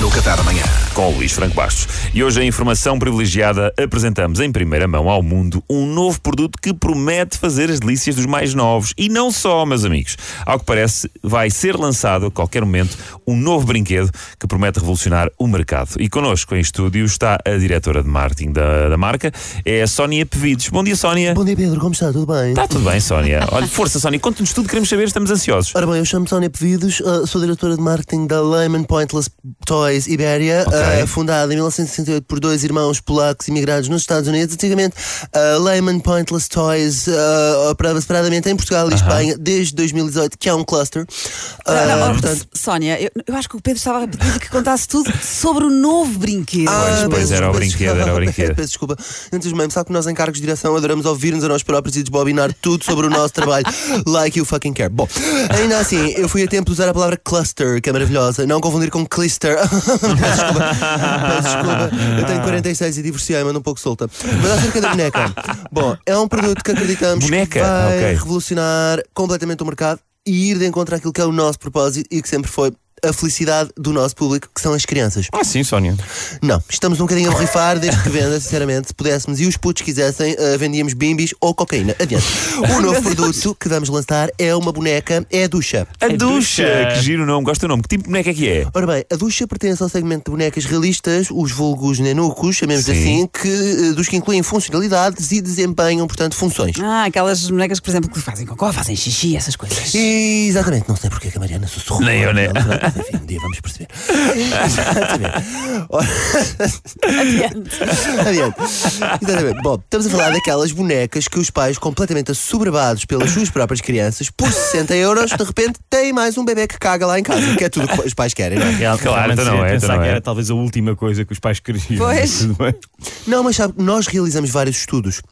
no Qatar amanhã. com o Luís Franco Bastos. E hoje a informação privilegiada apresentamos em primeira mão ao mundo um novo produto que promete fazer as delícias dos mais novos. E não só, meus amigos. Ao que parece, vai ser lançado a qualquer momento um novo brinquedo que promete revolucionar o mercado. E connosco em estúdio está a diretora de marketing da, da marca, é a Sónia Pevides. Bom dia, Sónia. Bom dia, Pedro, como está? Tudo bem? Está tudo bem, Sónia. Olha, força, Sónia, conta-nos tudo, queremos saber, estamos ansiosos. Ora bem, eu chamo-me Sónia Pevidos, uh, sou diretora de marketing da Lehman Pointless Toys Iberia, Ok. uh, fundada em 1968 por dois irmãos polacos imigrados nos Estados Unidos. Antigamente, a Lehman Pointless Toys uh, operava separadamente em Portugal e Espanha desde 2018, que é um cluster. Uh, Não, não, portanto, Sónia, eu, eu acho que o Pedro estava a pedir que contasse tudo sobre o novo brinquedo. Ah, pois, era o desculpa, brinquedo, era o brinquedo. Peço desculpa. Antes mesmo, sabe que nós em cargos de direção adoramos ouvir-nos a nós próprios e desbobinar tudo sobre o nosso trabalho. Like you fucking care. Bom, ainda assim, eu fui a tempo de usar a palavra cluster, que é maravilhosa. Não confundir com clister. Peço desculpa. Peço desculpa. Eu tenho 46 e divorciei-me, ando um pouco solta. Mas acerca da boneca. Bom, é um produto que acreditamos Boneca? que vai Ok. revolucionar completamente o mercado e ir de encontro àquilo que é o nosso propósito e que sempre foi a felicidade do nosso público, que são as crianças. Ah, sim, Sónia. Não, estamos um bocadinho a borrifar desde que venda, sinceramente. Se pudéssemos e os putos quisessem, eh, vendíamos bimbis ou cocaína. Adiante. O novo produto que vamos lançar é uma boneca, é a ducha. A ducha, que giro o nome, gosto do nome. Que tipo de boneca é que é? Ora bem, a ducha pertence ao segmento de bonecas realistas, os vulgos nenucos, chamemos Sim. assim, que, eh, dos que incluem funcionalidades e desempenham, portanto, funções. Ah, aquelas bonecas, por exemplo, que fazem cocó, fazem xixi, essas coisas. Exatamente, não sei porque que a Mariana sussurrou. Nem eu, nem- mas, Enfim, um dia vamos perceber. Exatamente. Ora- Adiante. Exatamente. Bom, estamos a falar daquelas bonecas que os pais, completamente assoberbados pelas suas próprias crianças, por 60 euros, de repente têm mais um bebê que caga lá em casa, que é tudo que os pais querem, não é? Claro, realmente então não é, pensar então não que é. era talvez a última coisa que os pais queriam. Pois. Não, mas sabe, nós realizamos vários estudos.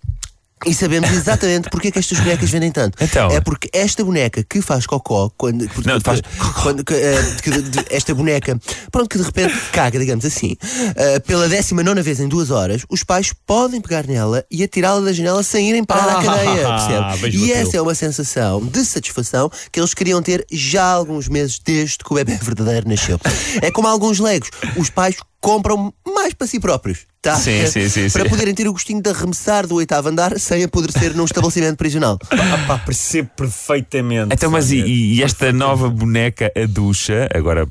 E sabemos exatamente porque é que estas bonecas vendem tanto. Então? É porque esta boneca que faz cocó, quando. Não, faz- quando que, eh, que- de- esta boneca, pronto, que de repente caga, digamos assim, eh, pela 19 vez em duas horas, os pais podem pegar nela e atirá-la da janela sem irem parar à Ah, cadeia, percebe? E essa é uma sensação de satisfação que eles queriam ter já há alguns meses desde que o bebê verdadeiro nasceu. É como alguns legos, os pais compram mais para si próprios. Tá? Sim, sim, sim, Para sim. poderem ter o gostinho de arremessar do oitavo andar sem apodrecer num estabelecimento prisional. Ah, pá, percebo perfeitamente. Então, mas e, e esta nova boneca, a ducha, agora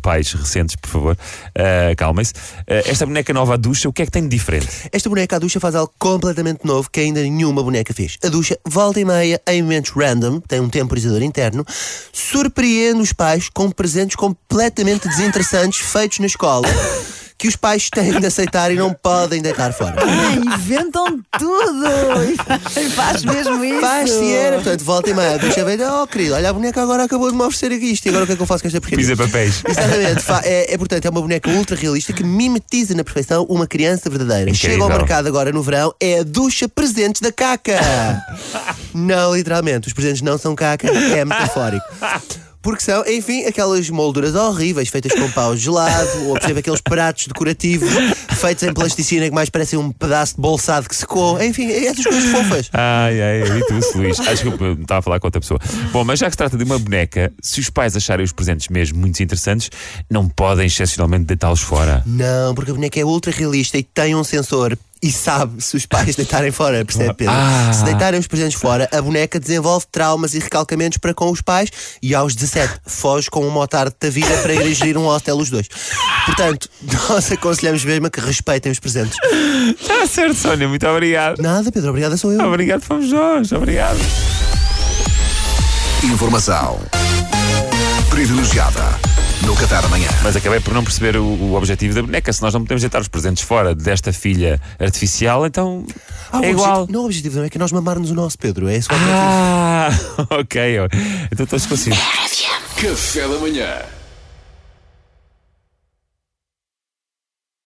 pais recentes, por favor, ah, calmem-se. Ah, esta boneca nova, a ducha, o que é que tem de diferente? Esta boneca, a ducha, faz algo completamente novo que ainda nenhuma boneca fez. A ducha, volta e meia, em momentos random, tem um temporizador interno, surpreende os pais com presentes completamente desinteressantes feitos na escola. Que os pais têm de aceitar e não podem deitar fora. Ah, inventam tudo! E faz mesmo isso! Faz-se era, portanto, volta e meia, deixa ver, oh querido, olha a boneca agora acabou de me oferecer aqui isto, e agora o que é que eu faço com esta porcaria? Pisa papéis. Exatamente, é, é, portanto, é uma boneca ultra realista que mimetiza na perfeição uma criança verdadeira. Incrível. Chega ao mercado agora no verão, é a ducha presentes da caca. não, literalmente, os presentes não são caca, é metafórico. Porque são, enfim, aquelas molduras horríveis feitas com pau gelado, ou exemplo, aqueles pratos decorativos feitos em plasticina que mais parecem um pedaço de bolsado que secou. Enfim, essas coisas fofas. Ai, ai, evito-se, Luís. Acho que eu estava a falar com outra pessoa. Bom, mas já que se trata de uma boneca, se os pais acharem os presentes mesmo muito interessantes, não podem excepcionalmente deitá-los fora. Não, porque a boneca é ultra realista e tem um sensor e sabe se os pais deitarem fora, percebe Pedro? Ah. Se deitarem os presentes fora, a boneca desenvolve traumas e recalcamentos para com os pais e aos 17 foge com um motarde da vida para ir gerir um hostel os dois. Portanto, nós aconselhamos mesmo a que respeitem os presentes. Está certo, Sónia, muito obrigado. Nada, Pedro, obrigada sou eu. Obrigado, fomos nós. Obrigado. Informação privilegiada no Qatar amanhã. Mas acabei por não perceber o, o objetivo da boneca. Se nós não podemos deitar os presentes fora desta filha artificial, então Ah, é igual. objetivo- não, o objetivo não é que nós mamarmos o nosso, Pedro. É esse o objetivo. Ah, ok. Então estou esclarecido. Café da manhã.